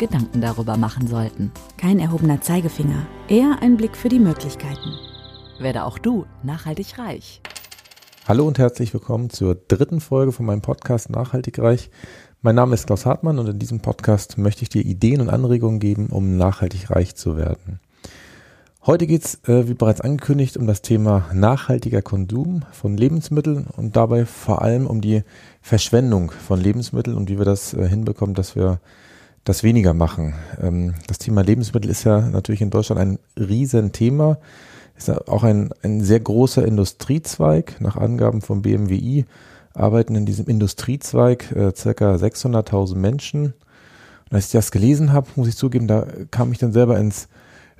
Gedanken darüber machen sollten. Kein erhobener Zeigefinger, eher ein Blick für die Möglichkeiten. Werde auch du nachhaltig reich. Hallo und herzlich willkommen zur dritten Folge von meinem Podcast Nachhaltig Reich. Mein Name ist Klaus Hartmann und in diesem Podcast möchte ich dir Ideen und Anregungen geben, um nachhaltig reich zu werden. Heute geht es, äh, wie bereits angekündigt, um das Thema nachhaltiger Konsum von Lebensmitteln und dabei vor allem um die Verschwendung von Lebensmitteln und wie wir das äh, hinbekommen, dass wir das weniger machen. Ähm, das Thema Lebensmittel ist ja natürlich in Deutschland ein Riesenthema. Ist auch ein, ein sehr großer Industriezweig. Nach Angaben vom BMWI arbeiten in diesem Industriezweig äh, circa 600.000 Menschen. Und als ich das gelesen habe, muss ich zugeben, da kam ich dann selber ins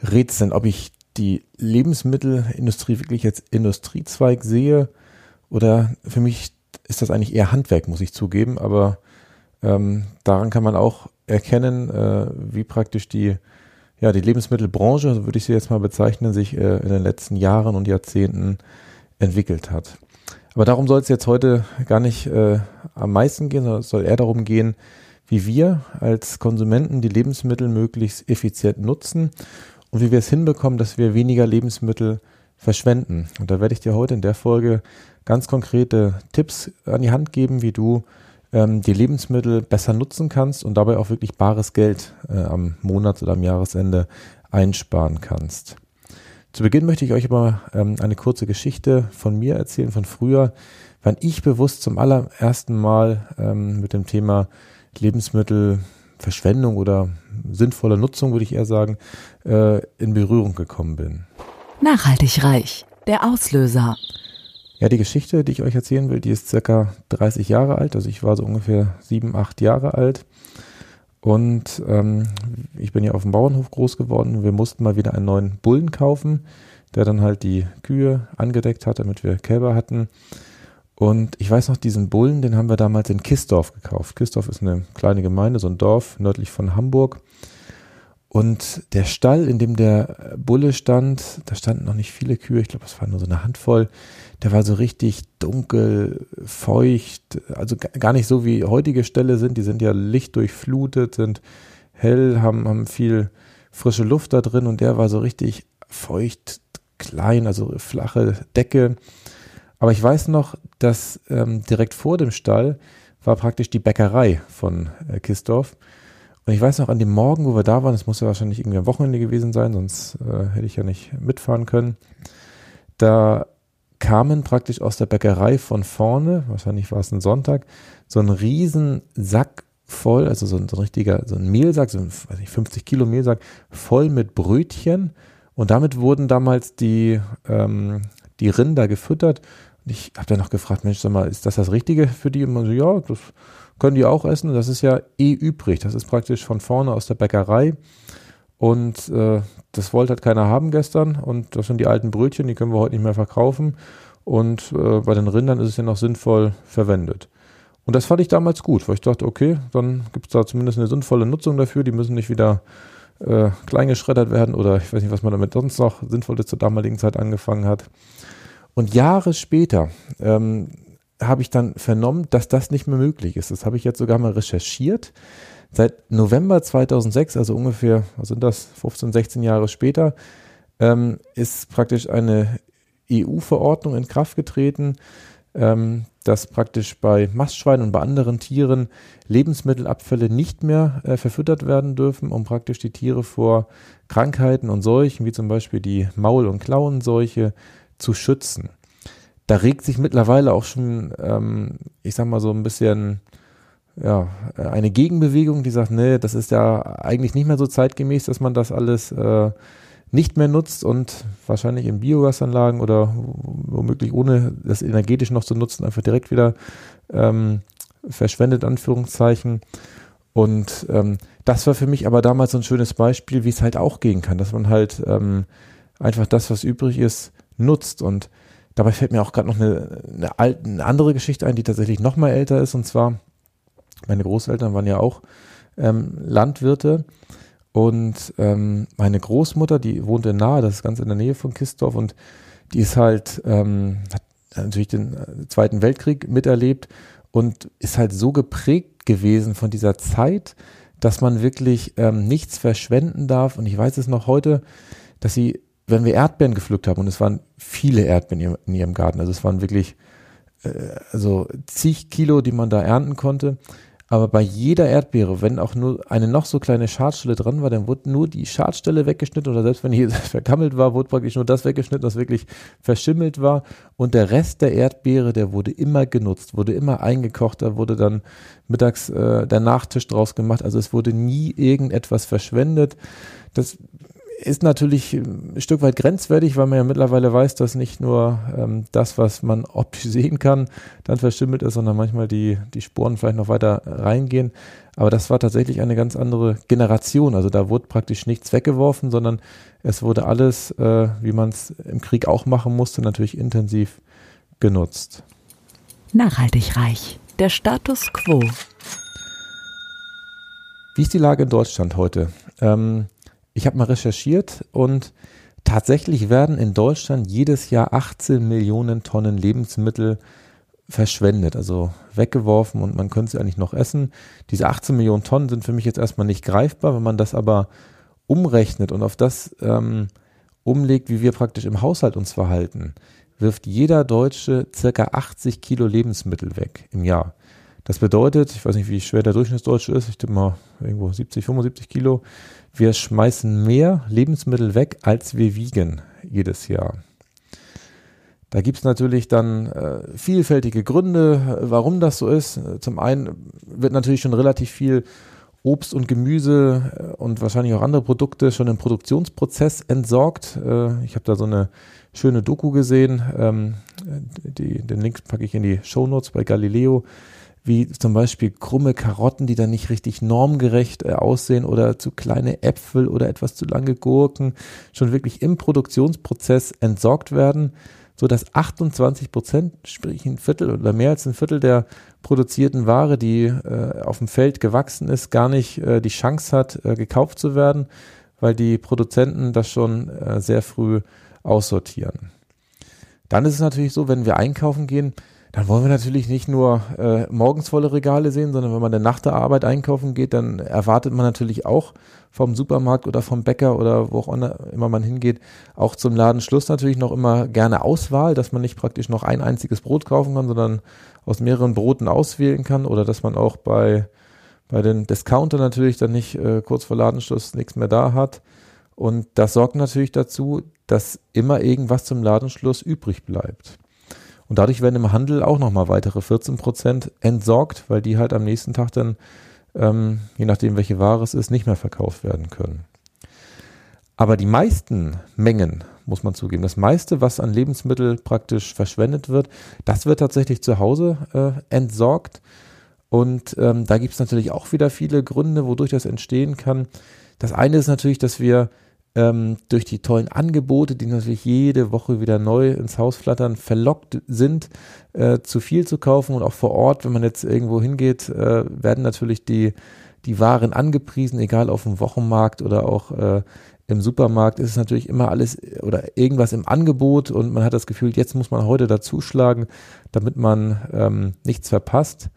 Rätseln, ob ich die Lebensmittelindustrie wirklich als Industriezweig sehe oder für mich ist das eigentlich eher Handwerk, muss ich zugeben. Aber ähm, daran kann man auch erkennen, äh, wie praktisch die, ja, die Lebensmittelbranche, so würde ich sie jetzt mal bezeichnen, sich äh, in den letzten Jahren und Jahrzehnten entwickelt hat. Aber darum soll es jetzt heute gar nicht äh, am meisten gehen, sondern es soll eher darum gehen, wie wir als Konsumenten die Lebensmittel möglichst effizient nutzen und wie wir es hinbekommen, dass wir weniger Lebensmittel verschwenden. Und da werde ich dir heute in der Folge ganz konkrete Tipps an die Hand geben, wie du ähm, die Lebensmittel besser nutzen kannst und dabei auch wirklich bares Geld äh, am Monats- oder am Jahresende einsparen kannst. Zu Beginn möchte ich euch aber ähm, eine kurze Geschichte von mir erzählen, von früher, wann ich bewusst zum allerersten Mal ähm, mit dem Thema Lebensmittelverschwendung oder sinnvoller Nutzung, würde ich eher sagen, äh, in Berührung gekommen bin. Nachhaltig reich. Der Auslöser. Ja, die Geschichte, die ich euch erzählen will, die ist circa 30 Jahre alt. Also ich war so ungefähr sieben, acht Jahre alt. Und ähm, ich bin ja auf dem Bauernhof groß geworden. Wir mussten mal wieder einen neuen Bullen kaufen, der dann halt die Kühe angedeckt hat, damit wir Kälber hatten. Und ich weiß noch, diesen Bullen, den haben wir damals in Kistorf gekauft. Kistorf ist eine kleine Gemeinde, so ein Dorf nördlich von Hamburg. Und der Stall, in dem der Bulle stand, da standen noch nicht viele Kühe, ich glaube, es waren nur so eine Handvoll, der war so richtig dunkel, feucht, also gar nicht so wie heutige Ställe sind, die sind ja lichtdurchflutet, sind hell, haben, haben viel frische Luft da drin und der war so richtig feucht, klein, also flache Decke. Aber ich weiß noch, dass ähm, direkt vor dem Stall war praktisch die Bäckerei von äh, Kistorf. Und ich weiß noch, an dem Morgen, wo wir da waren, das muss ja wahrscheinlich irgendwie am Wochenende gewesen sein, sonst äh, hätte ich ja nicht mitfahren können. Da kamen praktisch aus der Bäckerei von vorne, wahrscheinlich war es ein Sonntag, so ein riesen Sack voll, also so ein, so ein richtiger, so ein Mehlsack, so ein weiß nicht, 50 Kilo Mehlsack, voll mit Brötchen. Und damit wurden damals die, ähm, die Rinder gefüttert. Und ich habe dann noch gefragt, Mensch, sag mal, ist das das Richtige für die? Und man so, ja, das können die auch essen. Das ist ja eh übrig. Das ist praktisch von vorne aus der Bäckerei. Und äh, das wollte halt keiner haben gestern. Und das sind die alten Brötchen, die können wir heute nicht mehr verkaufen. Und äh, bei den Rindern ist es ja noch sinnvoll verwendet. Und das fand ich damals gut, weil ich dachte, okay, dann gibt es da zumindest eine sinnvolle Nutzung dafür. Die müssen nicht wieder äh, kleingeschreddert werden oder ich weiß nicht, was man damit sonst noch Sinnvolles zur damaligen Zeit angefangen hat. Und Jahre später ähm, habe ich dann vernommen, dass das nicht mehr möglich ist. Das habe ich jetzt sogar mal recherchiert. Seit November 2006, also ungefähr, was sind das, 15, 16 Jahre später, ähm, ist praktisch eine EU-Verordnung in Kraft getreten, ähm, dass praktisch bei Mastschweinen und bei anderen Tieren Lebensmittelabfälle nicht mehr äh, verfüttert werden dürfen, um praktisch die Tiere vor Krankheiten und Seuchen, wie zum Beispiel die Maul- und Klauenseuche, zu schützen da regt sich mittlerweile auch schon, ähm, ich sag mal so ein bisschen, ja, eine Gegenbewegung, die sagt, nee, das ist ja eigentlich nicht mehr so zeitgemäß, dass man das alles äh, nicht mehr nutzt und wahrscheinlich in Biogasanlagen oder womöglich ohne das energetisch noch zu nutzen, einfach direkt wieder ähm, verschwendet, Anführungszeichen. Und ähm, das war für mich aber damals so ein schönes Beispiel, wie es halt auch gehen kann, dass man halt ähm, einfach das, was übrig ist, nutzt. Und dabei fällt mir auch gerade noch eine, eine, alte, eine andere Geschichte ein, die tatsächlich noch mal älter ist. Und zwar, meine Großeltern waren ja auch ähm, Landwirte. Und ähm, meine Großmutter, die wohnte nahe, das ist ganz in der Nähe von Kistorf und die ist halt, ähm, hat natürlich den äh, Zweiten Weltkrieg miterlebt und ist halt so geprägt gewesen von dieser Zeit, dass man wirklich ähm, nichts verschwenden darf. Und ich weiß es noch heute, dass sie, wenn wir Erdbeeren gepflückt haben, und es waren viele Erdbeeren in ihrem, Garten, also es waren wirklich äh, also zig Kilo, die man da ernten konnte. Aber bei jeder Erdbeere, wenn auch nur eine noch so kleine Schadstelle dran war, dann wurde nur die Schadstelle weggeschnitten oder selbst wenn hier verkammelt war, wurde praktisch nur das weggeschnitten, was wirklich verschimmelt war. Und der Rest der Erdbeere, der wurde immer genutzt, wurde immer eingekocht, da wurde dann mittags äh, der Nachtisch draus gemacht. Also es wurde nie irgendetwas verschwendet. Das ist natürlich ein Stück weit grenzwertig, weil man ja mittlerweile weiß, dass nicht nur ähm, das, was man optisch sehen kann, dann verschimmelt ist, sondern manchmal die, die Sporen vielleicht noch weiter reingehen. Aber das war tatsächlich eine ganz andere Generation. Also da wurde praktisch nichts weggeworfen, sondern es wurde alles, äh, wie man es im Krieg auch machen musste, natürlich intensiv genutzt. Nachhaltig reich. Der Status quo. Wie ist die Lage in Deutschland heute? Ähm, ich habe mal recherchiert und tatsächlich werden in Deutschland jedes Jahr 18 Millionen Tonnen Lebensmittel verschwendet, also weggeworfen und man könnte sie eigentlich noch essen. Diese 18 Millionen Tonnen sind für mich jetzt erstmal nicht greifbar, wenn man das aber umrechnet und auf das ähm, umlegt, wie wir praktisch im Haushalt uns verhalten, wirft jeder Deutsche circa 80 Kilo Lebensmittel weg im Jahr. Das bedeutet, ich weiß nicht, wie schwer der Durchschnittsdeutsche ist, ich tippe mal irgendwo 70, 75 Kilo. Wir schmeißen mehr Lebensmittel weg, als wir wiegen jedes Jahr. Da gibt es natürlich dann äh, vielfältige Gründe, warum das so ist. Zum einen wird natürlich schon relativ viel Obst und Gemüse äh, und wahrscheinlich auch andere Produkte schon im Produktionsprozess entsorgt. Äh, ich habe da so eine schöne Doku gesehen. Ähm, die, den Link packe ich in die Show Notes bei Galileo wie zum Beispiel krumme Karotten, die dann nicht richtig normgerecht äh, aussehen oder zu kleine Äpfel oder etwas zu lange Gurken schon wirklich im Produktionsprozess entsorgt werden, so dass 28 Prozent, sprich ein Viertel oder mehr als ein Viertel der produzierten Ware, die äh, auf dem Feld gewachsen ist, gar nicht äh, die Chance hat, äh, gekauft zu werden, weil die Produzenten das schon äh, sehr früh aussortieren. Dann ist es natürlich so, wenn wir einkaufen gehen, dann wollen wir natürlich nicht nur äh, morgens volle Regale sehen, sondern wenn man dann nach der Arbeit einkaufen geht, dann erwartet man natürlich auch vom Supermarkt oder vom Bäcker oder wo auch immer man hingeht, auch zum Ladenschluss natürlich noch immer gerne Auswahl, dass man nicht praktisch noch ein einziges Brot kaufen kann, sondern aus mehreren Broten auswählen kann oder dass man auch bei, bei den Discounter natürlich dann nicht äh, kurz vor Ladenschluss nichts mehr da hat. Und das sorgt natürlich dazu, dass immer irgendwas zum Ladenschluss übrig bleibt. Und dadurch werden im Handel auch nochmal weitere 14 Prozent entsorgt, weil die halt am nächsten Tag dann, ähm, je nachdem welche Ware es ist, nicht mehr verkauft werden können. Aber die meisten Mengen, muss man zugeben, das meiste, was an Lebensmittel praktisch verschwendet wird, das wird tatsächlich zu Hause äh, entsorgt. Und ähm, da gibt es natürlich auch wieder viele Gründe, wodurch das entstehen kann. Das eine ist natürlich, dass wir ähm, durch die tollen Angebote, die natürlich jede Woche wieder neu ins Haus flattern, verlockt sind, äh, zu viel zu kaufen und auch vor Ort, wenn man jetzt irgendwo hingeht, äh, werden natürlich die, die Waren angepriesen, egal auf dem Wochenmarkt oder auch äh, im Supermarkt ist es natürlich immer alles oder irgendwas im Angebot und man hat das Gefühl, jetzt muss man heute dazuschlagen, damit man ähm, nichts verpasst.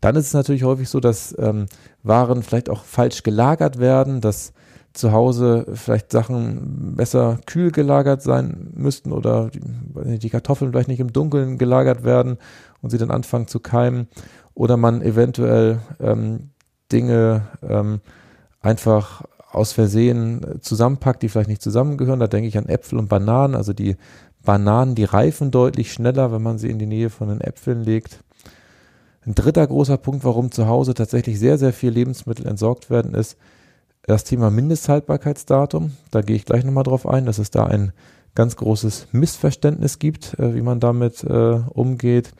Dann ist es natürlich häufig so, dass ähm, Waren vielleicht auch falsch gelagert werden, dass zu Hause vielleicht Sachen besser kühl gelagert sein müssten oder die, Kartoffeln vielleicht nicht im Dunkeln gelagert werden und sie dann anfangen zu keimen oder man eventuell ähm, Dinge ähm, einfach aus Versehen zusammenpackt, die vielleicht nicht zusammengehören. Da denke ich an Äpfel und Bananen. Also die Bananen, die reifen deutlich schneller, wenn man sie in die Nähe von den Äpfeln legt. Ein dritter großer Punkt, warum zu Hause tatsächlich sehr, sehr viel Lebensmittel entsorgt werden, ist, das Thema Mindesthaltbarkeitsdatum, da gehe ich gleich nochmal drauf ein, dass es da ein ganz großes Missverständnis gibt, äh, wie man damit äh, umgeht.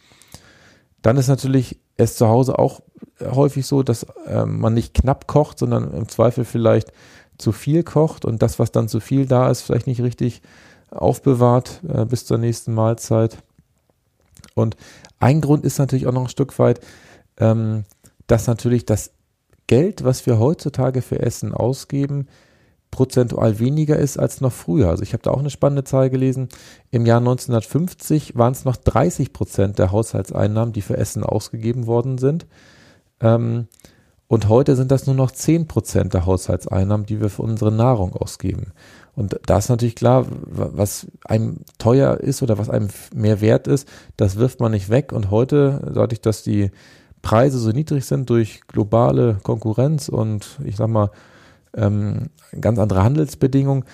Dann ist natürlich es zu Hause auch häufig so, dass äh, man nicht knapp kocht, sondern im Zweifel vielleicht zu viel kocht und das, was dann zu viel da ist, vielleicht nicht richtig aufbewahrt äh, bis zur nächsten Mahlzeit. Und ein Grund ist natürlich auch noch ein Stück weit, ähm, dass natürlich das Geld, was wir heutzutage für Essen ausgeben, prozentual weniger ist als noch früher. Also ich habe da auch eine spannende Zahl gelesen. Im Jahr 1950 waren es noch 30 Prozent der Haushaltseinnahmen, die für Essen ausgegeben worden sind. Ähm, und heute sind das nur noch 10 Prozent der Haushaltseinnahmen, die wir für unsere Nahrung ausgeben. Und da ist natürlich klar, was einem teuer ist oder was einem mehr wert ist, das wirft man nicht weg. Und heute, dadurch, dass die Preise so niedrig sind durch globale Konkurrenz und ich sag mal, ähm, ganz andere Handelsbedingungen,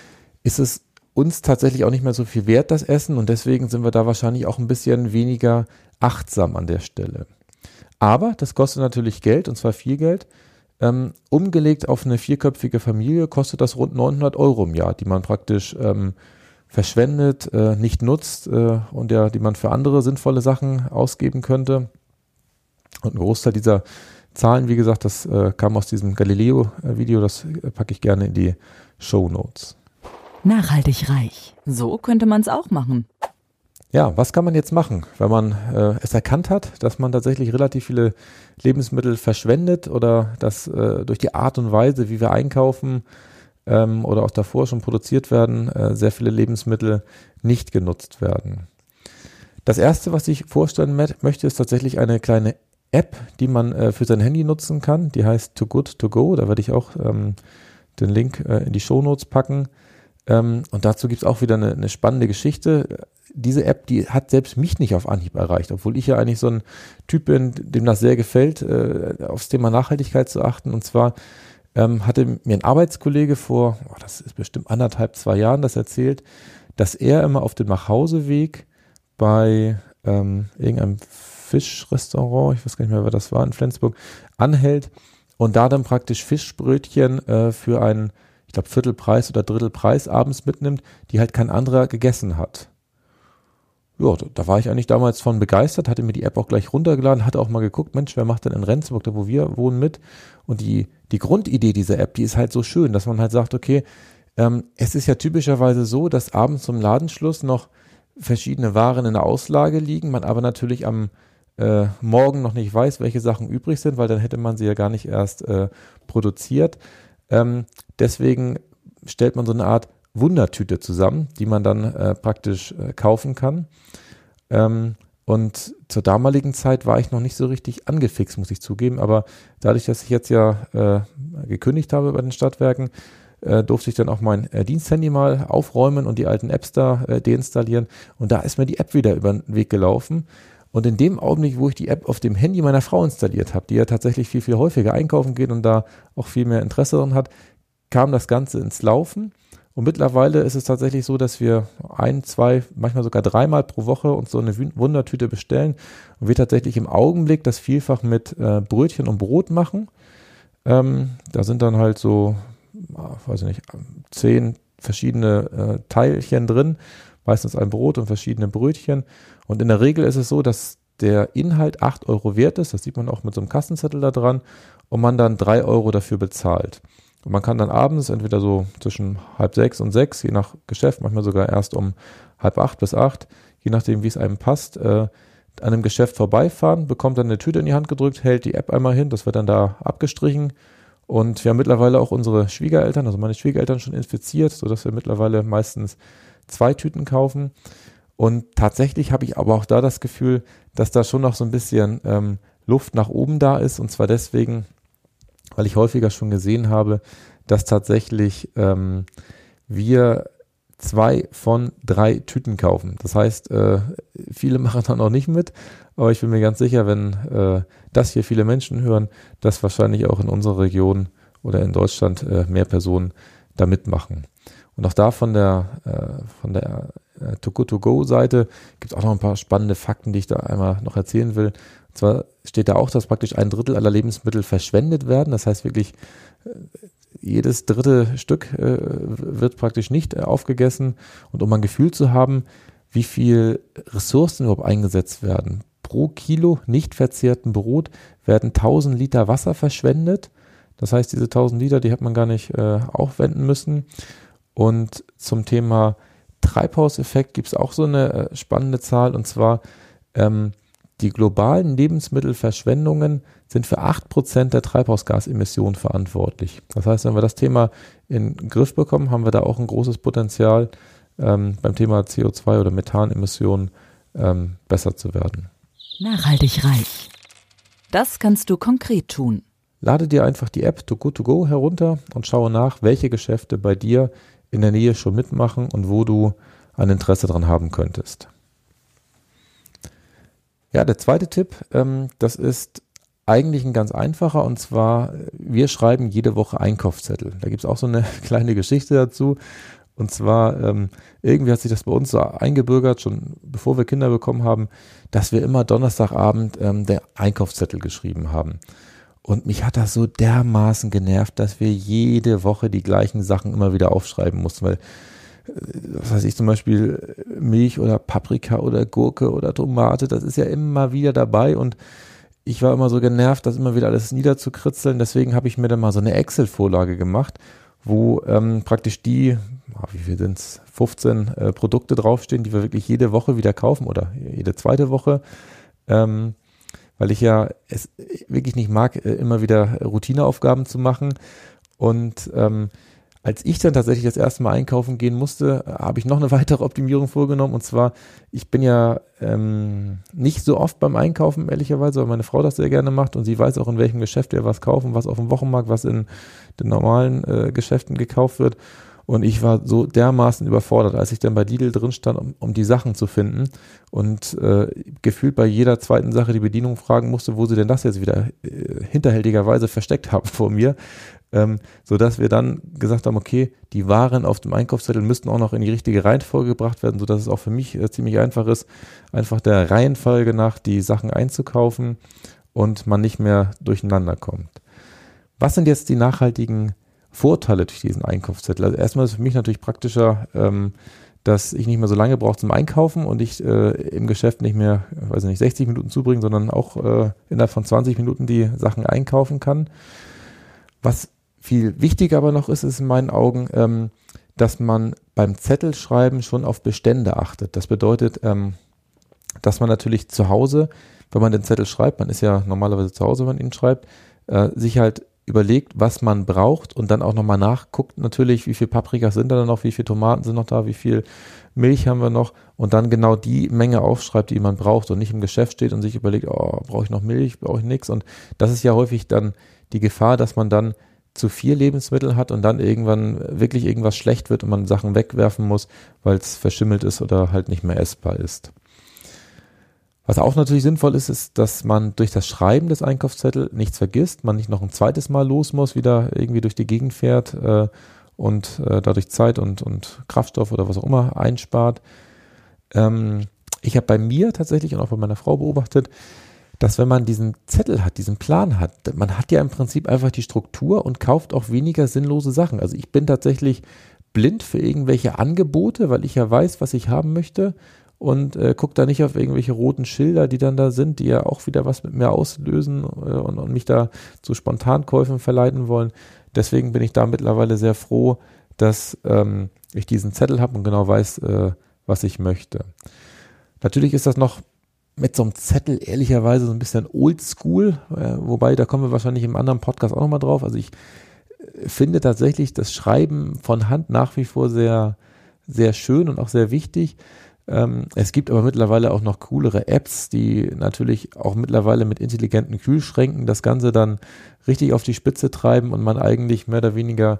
ist es uns tatsächlich auch nicht mehr so viel wert, das Essen. Und deswegen sind wir da wahrscheinlich auch ein bisschen weniger achtsam an der Stelle. Aber das kostet natürlich Geld und zwar viel Geld. Ähm, umgelegt auf eine vierköpfige Familie kostet das rund 900 Euro im Jahr, die man praktisch ähm, verschwendet, äh, nicht nutzt äh, und ja, die man für andere sinnvolle Sachen ausgeben könnte. Und ein Großteil dieser Zahlen, wie gesagt, das äh, kam aus diesem Galileo-Video, das äh, packe ich gerne in die Show Notes. Nachhaltig reich. So könnte man es auch machen. Ja, was kann man jetzt machen, wenn man äh, es erkannt hat, dass man tatsächlich relativ viele Lebensmittel verschwendet oder dass äh, durch die Art und Weise, wie wir einkaufen ähm, oder auch davor schon produziert werden, äh, sehr viele Lebensmittel nicht genutzt werden. Das erste, was ich vorstellen möchte, ist tatsächlich eine kleine App, die man äh, für sein Handy nutzen kann. Die heißt Too Good To Go. Da werde ich auch ähm, den Link äh, in die Show Notes packen. Ähm, und dazu gibt es auch wieder eine, eine, spannende Geschichte. Diese App, die hat selbst mich nicht auf Anhieb erreicht, obwohl ich ja eigentlich so ein Typ bin, dem das sehr gefällt, äh, aufs Thema Nachhaltigkeit zu achten. Und zwar ähm, hatte mir ein Arbeitskollege vor, oh, das ist bestimmt anderthalb, zwei Jahren, das erzählt, dass er immer auf dem Nachhauseweg bei ähm, irgendeinem Fischrestaurant, ich weiß gar nicht mehr, wer das war, in Flensburg, anhält und da dann praktisch Fischbrötchen äh, für einen, ich glaube, Viertelpreis oder Drittelpreis abends mitnimmt, die halt kein anderer gegessen hat. Ja, da war ich eigentlich damals von begeistert, hatte mir die App auch gleich runtergeladen, hatte auch mal geguckt, Mensch, wer macht denn in Rendsburg, da wo wir wohnen, mit? Und die, die Grundidee dieser App, die ist halt so schön, dass man halt sagt, okay, ähm, es ist ja typischerweise so, dass abends zum Ladenschluss noch verschiedene Waren in der Auslage liegen, man aber natürlich am äh, morgen noch nicht weiß, welche Sachen übrig sind, weil dann hätte man sie ja gar nicht erst äh, produziert. Ähm, deswegen stellt man so eine Art Wundertüte zusammen, die man dann äh, praktisch äh, kaufen kann. Ähm, und zur damaligen Zeit war ich noch nicht so richtig angefixt, muss ich zugeben. Aber dadurch, dass ich jetzt ja äh, gekündigt habe bei den Stadtwerken, äh, durfte ich dann auch mein äh, Diensthandy mal aufräumen und die alten Apps da äh, deinstallieren. Und da ist mir die App wieder über den Weg gelaufen. Und in dem Augenblick, wo ich die App auf dem Handy meiner Frau installiert habe, die ja tatsächlich viel, viel häufiger einkaufen geht und da auch viel mehr Interesse daran hat, kam das Ganze ins Laufen. Und mittlerweile ist es tatsächlich so, dass wir ein, zwei, manchmal sogar dreimal pro Woche uns so eine Wundertüte bestellen und wir tatsächlich im Augenblick das vielfach mit äh, Brötchen und Brot machen. Ähm, da sind dann halt so, ah, weiß ich nicht, zehn verschiedene äh, Teilchen drin meistens ein Brot und verschiedene Brötchen. Und in der Regel ist es so, dass der Inhalt 8 Euro wert ist, das sieht man auch mit so einem Kassenzettel da dran, und man dann 3 Euro dafür bezahlt. Und man kann dann abends entweder so zwischen halb sechs und sechs, je nach Geschäft, manchmal sogar erst um halb acht bis acht, je nachdem, wie es einem passt, äh, an einem Geschäft vorbeifahren, bekommt dann eine Tüte in die Hand gedrückt, hält die App einmal hin, das wird dann da abgestrichen. Und wir haben mittlerweile auch unsere Schwiegereltern, also meine Schwiegereltern schon infiziert, sodass wir mittlerweile meistens zwei Tüten kaufen. Und tatsächlich habe ich aber auch da das Gefühl, dass da schon noch so ein bisschen ähm, Luft nach oben da ist. Und zwar deswegen, weil ich häufiger schon gesehen habe, dass tatsächlich ähm, wir zwei von drei Tüten kaufen. Das heißt, äh, viele machen dann auch nicht mit, aber ich bin mir ganz sicher, wenn äh, das hier viele Menschen hören, dass wahrscheinlich auch in unserer Region oder in Deutschland äh, mehr Personen da mitmachen. Und auch da von der, äh, von der äh, To-Go-To-Go-Seite gibt es auch noch ein paar spannende Fakten, die ich da einmal noch erzählen will. Und zwar steht da auch, dass praktisch ein Drittel aller Lebensmittel verschwendet werden. Das heißt wirklich, äh, jedes dritte Stück äh, wird praktisch nicht äh, aufgegessen. Und um ein Gefühl zu haben, wie viel Ressourcen überhaupt eingesetzt werden pro Kilo nicht verzehrten Brot werden 1000 Liter Wasser verschwendet. Das heißt, diese 1000 Liter, die hat man gar nicht äh, aufwenden müssen. Und zum Thema Treibhauseffekt gibt es auch so eine äh, spannende Zahl und zwar ähm, die globalen Lebensmittelverschwendungen sind für 8% der Treibhausgasemissionen verantwortlich. Das heißt, wenn wir das Thema in den Griff bekommen, haben wir da auch ein großes Potenzial, ähm, beim Thema CO2 oder Methanemissionen ähm, besser zu werden. Nachhaltig reich. Das kannst du konkret tun. Lade dir einfach die App To Good To Go herunter und schaue nach, welche Geschäfte bei dir in der Nähe schon mitmachen und wo du ein Interesse dran haben könntest. Ja, der zweite Tipp, ähm, das ist eigentlich ein ganz einfacher und zwar, wir schreiben jede Woche Einkaufszettel. Da gibt es auch so eine kleine Geschichte dazu. Und zwar, ähm, irgendwie hat sich das bei uns so eingebürgert, schon bevor wir Kinder bekommen haben, dass wir immer Donnerstagabend ähm, der Einkaufszettel geschrieben haben. Und mich hat das so dermaßen genervt, dass wir jede Woche die gleichen Sachen immer wieder aufschreiben mussten, weil was weiß ich, zum Beispiel Milch oder Paprika oder Gurke oder Tomate, das ist ja immer wieder dabei und ich war immer so genervt, das immer wieder alles niederzukritzeln. Deswegen habe ich mir dann mal so eine Excel-Vorlage gemacht, wo ähm, praktisch die, ah, wie viel sind es, 15 äh, Produkte draufstehen, die wir wirklich jede Woche wieder kaufen oder jede zweite Woche. Ähm, weil ich ja es wirklich nicht mag, äh, immer wieder Routineaufgaben zu machen. Und ähm, als ich dann tatsächlich das erste Mal einkaufen gehen musste, habe ich noch eine weitere Optimierung vorgenommen. Und zwar, ich bin ja ähm, nicht so oft beim Einkaufen, ehrlicherweise, weil meine Frau das sehr gerne macht und sie weiß auch, in welchem Geschäft wir was kaufen, was auf dem Wochenmarkt, was in den normalen äh, Geschäften gekauft wird. Und ich war so dermaßen überfordert, als ich dann bei Lidl drin stand, um, um die Sachen zu finden und äh, gefühlt bei jeder zweiten Sache die Bedienung fragen musste, wo sie denn das jetzt wieder äh, hinterhältigerweise versteckt haben vor mir, ähm, so dass wir dann gesagt haben, okay, die Waren auf dem Einkaufszettel müssten auch noch in die richtige Reihenfolge gebracht werden, so dass es auch für mich äh, ziemlich einfach ist, einfach der Reihenfolge nach die Sachen einzukaufen und man nicht mehr durcheinander kommt. Was sind jetzt die nachhaltigen Vorteile durch diesen Einkaufszettel. Also erstmal ist es für mich natürlich praktischer, ähm, dass ich nicht mehr so lange brauche zum Einkaufen und ich äh, im Geschäft nicht mehr, weiß nicht, 60 Minuten zubringen, sondern auch äh, innerhalb von 20 Minuten die Sachen einkaufen kann. Was viel wichtiger aber noch ist, ist in meinen Augen, ähm, dass man beim Zettelschreiben schon auf Bestände achtet. Das bedeutet, ähm, dass man natürlich zu Hause, wenn man den Zettel schreibt, man ist ja normalerweise zu Hause, wenn man ihn schreibt, äh, sich halt überlegt, was man braucht und dann auch nochmal nachguckt natürlich, wie viel Paprikas sind da noch, wie viel Tomaten sind noch da, wie viel Milch haben wir noch und dann genau die Menge aufschreibt, die man braucht und nicht im Geschäft steht und sich überlegt, oh, brauche ich noch Milch, brauche ich nichts und das ist ja häufig dann die Gefahr, dass man dann zu viel Lebensmittel hat und dann irgendwann wirklich irgendwas schlecht wird und man Sachen wegwerfen muss, weil es verschimmelt ist oder halt nicht mehr essbar ist. Was auch natürlich sinnvoll ist, ist, dass man durch das Schreiben des Einkaufszettels nichts vergisst, man nicht noch ein zweites Mal los muss, wieder irgendwie durch die Gegend fährt äh, und äh, dadurch Zeit und, und Kraftstoff oder was auch immer einspart. Ähm, ich habe bei mir tatsächlich und auch bei meiner Frau beobachtet, dass wenn man diesen Zettel hat, diesen Plan hat, man hat ja im Prinzip einfach die Struktur und kauft auch weniger sinnlose Sachen. Also ich bin tatsächlich blind für irgendwelche Angebote, weil ich ja weiß, was ich haben möchte und äh, gucke da nicht auf irgendwelche roten Schilder, die dann da sind, die ja auch wieder was mit mir auslösen äh, und, und mich da zu Spontankäufen verleiten wollen. Deswegen bin ich da mittlerweile sehr froh, dass ähm, ich diesen Zettel habe und genau weiß, äh, was ich möchte. Natürlich ist das noch mit so einem Zettel ehrlicherweise so ein bisschen oldschool, äh, wobei da kommen wir wahrscheinlich im anderen Podcast auch nochmal drauf. Also ich äh, finde tatsächlich das Schreiben von Hand nach wie vor sehr, sehr schön und auch sehr wichtig. Ähm, es gibt aber mittlerweile auch noch coolere Apps, die natürlich auch mittlerweile mit intelligenten Kühlschränken das Ganze dann richtig auf die Spitze treiben und man eigentlich mehr oder weniger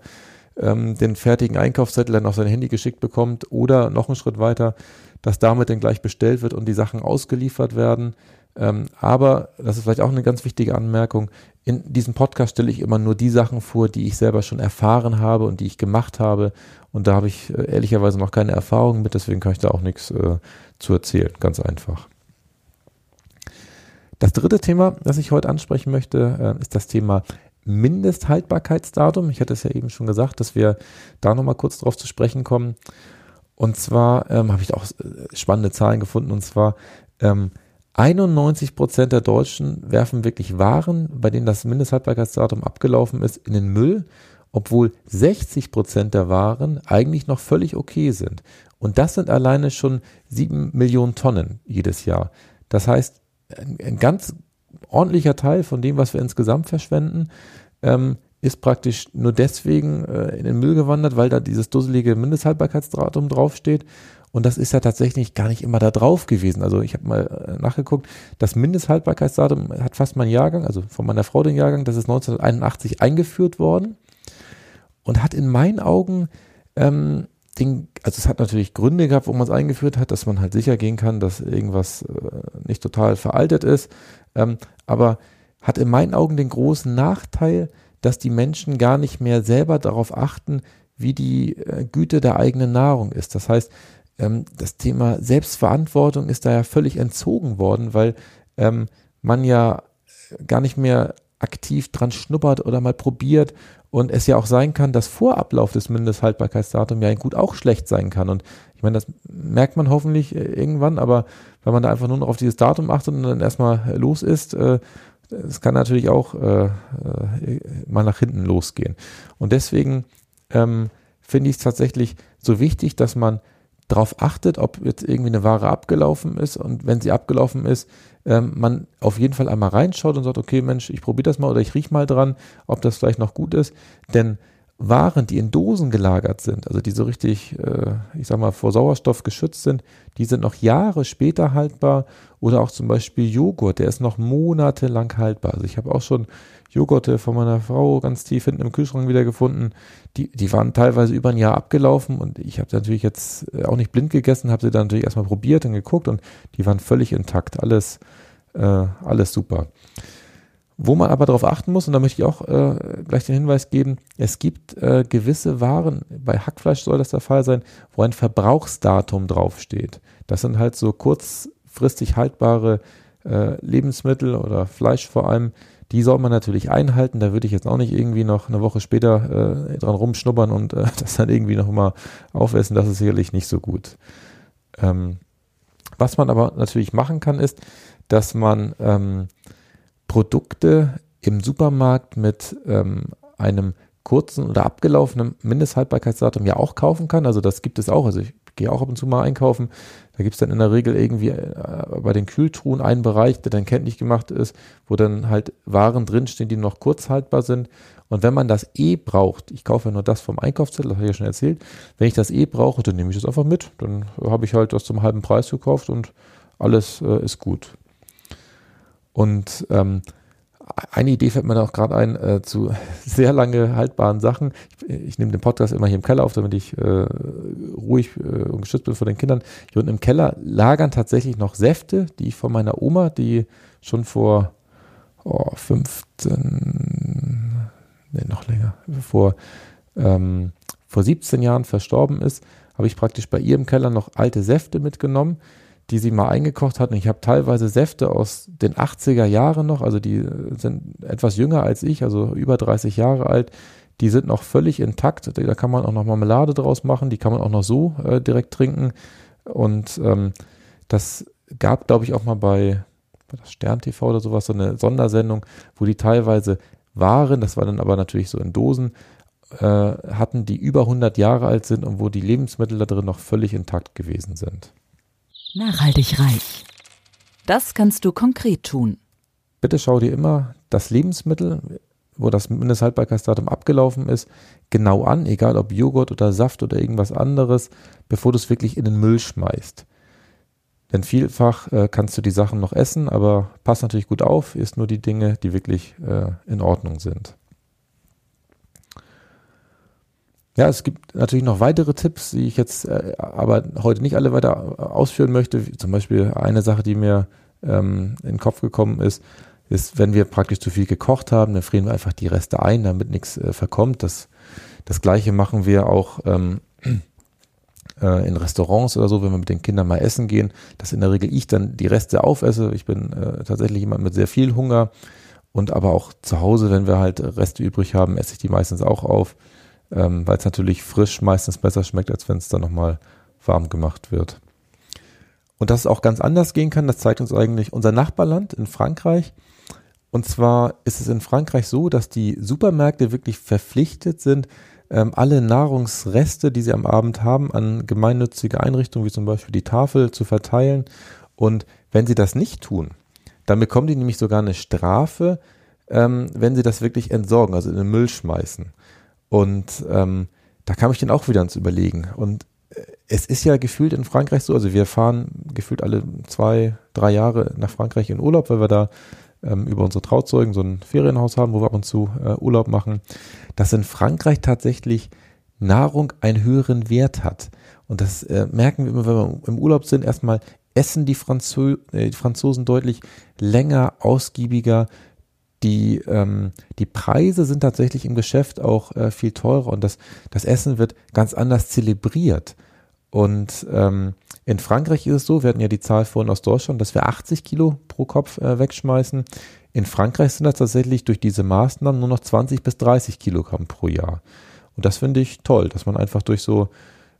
ähm, den fertigen Einkaufszettel dann auf sein Handy geschickt bekommt oder noch einen Schritt weiter, dass damit dann gleich bestellt wird und die Sachen ausgeliefert werden. Ähm, aber, das ist vielleicht auch eine ganz wichtige Anmerkung, in diesem Podcast stelle ich immer nur die Sachen vor, die ich selber schon erfahren habe und die ich gemacht habe. Und da habe ich äh, ehrlicherweise noch keine Erfahrung mit, deswegen kann ich da auch nichts äh, zu erzählen. Ganz einfach. Das dritte Thema, das ich heute ansprechen möchte, äh, ist das Thema Mindesthaltbarkeitsdatum. Ich hatte es ja eben schon gesagt, dass wir da nochmal kurz drauf zu sprechen kommen. Und zwar ähm, habe ich auch äh, spannende Zahlen gefunden. Und zwar ähm, 91 Prozent der Deutschen werfen wirklich Waren, bei denen das Mindesthaltbarkeitsdatum abgelaufen ist, in den Müll, obwohl 60 Prozent der Waren eigentlich noch völlig okay sind. Und das sind alleine schon sieben Millionen Tonnen jedes Jahr. Das heißt, ein, ein ganz ordentlicher Teil von dem, was wir insgesamt verschwenden, ähm, ist praktisch nur deswegen äh, in den Müll gewandert, weil da dieses dusselige Mindesthaltbarkeitsdatum draufsteht. Und das ist ja tatsächlich gar nicht immer da drauf gewesen. Also ich habe mal äh, nachgeguckt, das Mindesthaltbarkeitsdatum hat fast mein Jahrgang, also von meiner Frau den Jahrgang, das ist 1981 eingeführt worden und hat in meinen Augen ähm, den, also es hat natürlich Gründe gehabt, wo man es eingeführt hat, dass man halt sicher gehen kann, dass irgendwas äh, nicht total veraltet ist, ähm, aber hat in meinen Augen den großen Nachteil, dass die Menschen gar nicht mehr selber darauf achten, wie die äh, Güte der eigenen Nahrung ist. Das heißt, ähm, das Thema Selbstverantwortung ist da ja völlig entzogen worden, weil ähm, man ja gar nicht mehr aktiv dran schnuppert oder mal probiert und es ja auch sein kann, dass vor Ablauf des Mindesthaltbarkeitsdatums ja gut auch schlecht sein kann. Und ich meine, das merkt man hoffentlich äh, irgendwann, aber wenn man da einfach nur noch auf dieses Datum achtet und dann erstmal los ist, äh, es kann natürlich auch äh, äh, mal nach hinten losgehen. Und deswegen ähm, finde ich es tatsächlich so wichtig, dass man darauf achtet, ob jetzt irgendwie eine Ware abgelaufen ist und wenn sie abgelaufen ist, ähm, man auf jeden Fall einmal reinschaut und sagt, okay, Mensch, ich probiere das mal oder ich riech mal dran, ob das vielleicht noch gut ist. Denn waren, die in Dosen gelagert sind, also die so richtig, äh, ich sag mal, vor Sauerstoff geschützt sind, die sind noch Jahre später haltbar. Oder auch zum Beispiel Joghurt, der ist noch monatelang haltbar. Also ich habe auch schon Joghurte von meiner Frau ganz tief hinten im Kühlschrank wieder gefunden. Die, die waren teilweise über ein Jahr abgelaufen und ich habe natürlich jetzt auch nicht blind gegessen, habe sie dann natürlich erstmal probiert und geguckt und die waren völlig intakt. Alles, äh, alles super. Wo man aber darauf achten muss, und da möchte ich auch äh, gleich den Hinweis geben, es gibt äh, gewisse Waren, bei Hackfleisch soll das der Fall sein, wo ein Verbrauchsdatum draufsteht. Das sind halt so kurzfristig haltbare äh, Lebensmittel oder Fleisch vor allem. Die soll man natürlich einhalten. Da würde ich jetzt auch nicht irgendwie noch eine Woche später äh, dran rumschnuppern und äh, das dann irgendwie noch mal aufessen. Das ist sicherlich nicht so gut. Ähm, was man aber natürlich machen kann, ist, dass man ähm, Produkte im Supermarkt mit ähm, einem kurzen oder abgelaufenen Mindesthaltbarkeitsdatum ja auch kaufen kann. Also das gibt es auch. Also ich gehe auch ab und zu mal einkaufen. Da gibt es dann in der Regel irgendwie äh, bei den Kühltruhen einen Bereich, der dann kenntlich gemacht ist, wo dann halt Waren drinstehen, die noch kurz haltbar sind. Und wenn man das eh braucht, ich kaufe ja nur das vom Einkaufszettel, das habe ich ja schon erzählt, wenn ich das eh brauche, dann nehme ich das einfach mit. Dann habe ich halt das zum halben Preis gekauft und alles äh, ist gut. Und ähm, eine Idee fällt mir da auch gerade ein äh, zu sehr lange haltbaren Sachen. Ich, ich, nehme den Podcast immer hier im Keller auf, damit ich äh, ruhig äh, und geschützt bin vor den Kindern. Hier unten im Keller lagern tatsächlich noch Säfte, die ich von meiner Oma, die schon vor oh, 15, nee, noch länger, vor, ähm, vor 17 Jahren verstorben ist, habe ich praktisch bei ihr im Keller noch alte Säfte mitgenommen die sie mal eingekocht hat. Und ich habe teilweise Säfte aus den 80er Jahren noch, also die sind etwas jünger als ich, also über 30 Jahre alt. Die sind noch völlig intakt. Da kann man auch noch Marmelade draus machen. Die kann man auch noch so äh, direkt trinken. Und ähm, das gab, glaube ich, auch mal bei, bei das Stern TV oder sowas so eine Sondersendung, wo die teilweise waren, das war dann aber natürlich so in Dosen, äh, hatten, die über 100 Jahre alt sind und wo die Lebensmittel da drin noch völlig intakt gewesen sind. Nachhaltig reich. Das kannst du konkret tun. Bitte schau dir immer das Lebensmittel, wo das Mindesthaltbarkeitsdatum abgelaufen ist, genau an, egal ob Joghurt oder Saft oder irgendwas anderes, bevor du es wirklich in den Müll schmeißt. Denn vielfach äh, kannst du die Sachen noch essen, aber pass natürlich gut auf, isst nur die Dinge, die wirklich äh, in Ordnung sind. Ja, es gibt natürlich noch weitere Tipps, die ich jetzt äh, aber heute nicht alle weiter ausführen möchte. Zum Beispiel eine Sache, die mir ähm, in den Kopf gekommen ist, ist, wenn wir praktisch zu viel gekocht haben, dann frieren wir einfach die Reste ein, damit nichts äh, verkommt. Das, das gleiche machen wir auch ähm, äh, in Restaurants oder so, wenn wir mit den Kindern mal essen gehen, dass in der Regel ich dann die Reste aufesse. Ich bin äh, tatsächlich jemand mit sehr viel Hunger und aber auch zu Hause, wenn wir halt Reste übrig haben, esse ich die meistens auch auf ähm, weil es natürlich frisch meistens besser schmeckt, als wenn es dann nochmal warm gemacht wird. Und dass es auch ganz anders gehen kann, das zeigt uns eigentlich unser Nachbarland in Frankreich. Und zwar ist es in Frankreich so, dass die Supermärkte wirklich verpflichtet sind, ähm, alle Nahrungsreste, die sie am Abend haben, an gemeinnützige Einrichtungen wie zum Beispiel die Tafel zu verteilen. Und wenn sie das nicht tun, dann bekommen die nämlich sogar eine Strafe, ähm, wenn sie das wirklich entsorgen, also in den Müll schmeißen. Und ähm, da kam ich dann auch wieder ans Überlegen. Und äh, es ist ja gefühlt in Frankreich so, also wir fahren gefühlt alle zwei, drei Jahre nach Frankreich in Urlaub, weil wir da ähm, über unsere Trauzeugen so ein Ferienhaus haben, wo wir ab und zu äh, Urlaub machen, dass in Frankreich tatsächlich Nahrung einen höheren Wert hat. Und das äh, merken wir immer, wenn wir im Urlaub sind. Erstmal essen die, Franzo äh, die Franzosen deutlich länger, ausgiebiger. Die, ähm, die Preise sind tatsächlich im Geschäft auch äh, viel teurer und das, das Essen wird ganz anders zelebriert. Und ähm, in Frankreich ist es so, wir hatten ja die Zahl vorhin aus Deutschland, dass wir 80 Kilo pro Kopf äh, wegschmeißen. In Frankreich sind das tatsächlich durch diese Maßnahmen nur noch 20 bis 30 Kilogramm pro Jahr. Und das finde ich toll, dass man einfach durch so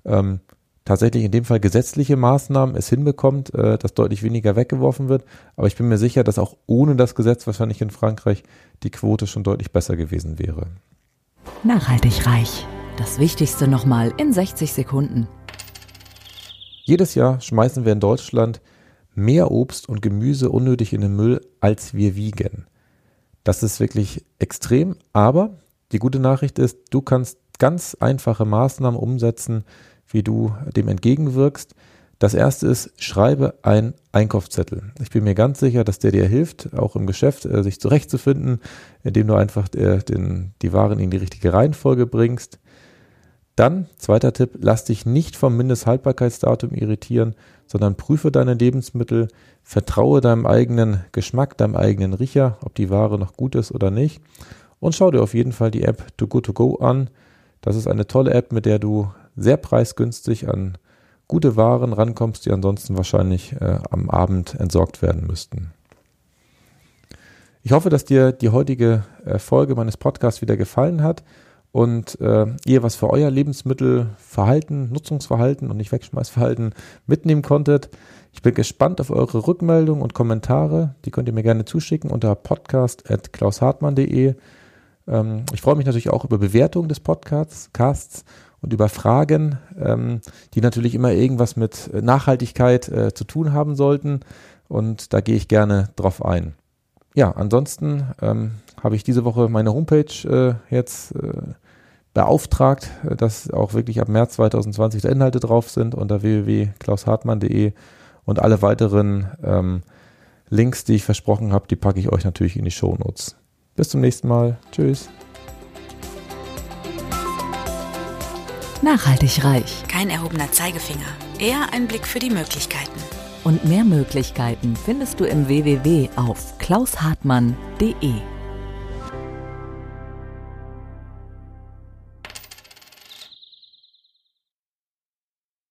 ähm, tatsächlich in dem Fall gesetzliche Maßnahmen es hinbekommt, äh, dass deutlich weniger weggeworfen wird. Aber ich bin mir sicher, dass auch ohne das Gesetz wahrscheinlich in Frankreich die Quote schon deutlich besser gewesen wäre. Nachhaltig reich. Das Wichtigste nochmal in 60 Sekunden. Jedes Jahr schmeißen wir in Deutschland mehr Obst und Gemüse unnötig in den Müll, als wir wiegen. Das ist wirklich extrem, aber die gute Nachricht ist, du kannst ganz einfache Maßnahmen umsetzen, wie du dem entgegenwirkst. Das erste ist, schreibe einen Einkaufszettel. Ich bin mir ganz sicher, dass der dir hilft, auch im Geschäft äh, sich zurechtzufinden, indem du einfach äh, den, die Waren in die richtige Reihenfolge bringst. Dann, zweiter Tipp, lass dich nicht vom Mindesthaltbarkeitsdatum irritieren, sondern prüfe deine Lebensmittel, vertraue deinem eigenen Geschmack, deinem eigenen Riecher, ob die Ware noch gut ist oder nicht. Und schau dir auf jeden Fall die App To Good To Go an. Das ist eine tolle App, mit der du sehr preisgünstig an gute Waren rankommst, die ansonsten wahrscheinlich äh, am Abend entsorgt werden müssten. Ich hoffe, dass dir die heutige äh, Folge meines Podcasts wieder gefallen hat und äh, ihr was für euer Lebensmittelverhalten, Nutzungsverhalten und nicht Wegschmeißverhalten mitnehmen konntet. Ich bin gespannt auf eure Rückmeldungen und Kommentare. Die könnt ihr mir gerne zuschicken unter podcast.klaushartmann.de. Ähm, ich freue mich natürlich auch über Bewertungen des Podcasts und über Fragen, ähm, die natürlich immer irgendwas mit Nachhaltigkeit äh, zu tun haben sollten. Und da gehe ich gerne drauf ein. Ja, ansonsten ähm, habe ich diese Woche meine Homepage äh, jetzt äh, beauftragt, dass auch wirklich ab März 2020 da Inhalte drauf sind unter www.klaushartmann.de und alle weiteren ähm, Links, die ich versprochen habe, die packe ich euch natürlich in die Shownotes. Bis zum nächsten Mal. Tschüss. Nachhaltig reich. Kein erhobener Zeigefinger, eher ein Blick für die Möglichkeiten. Und mehr Möglichkeiten findest du im www auf klaushartmann.de.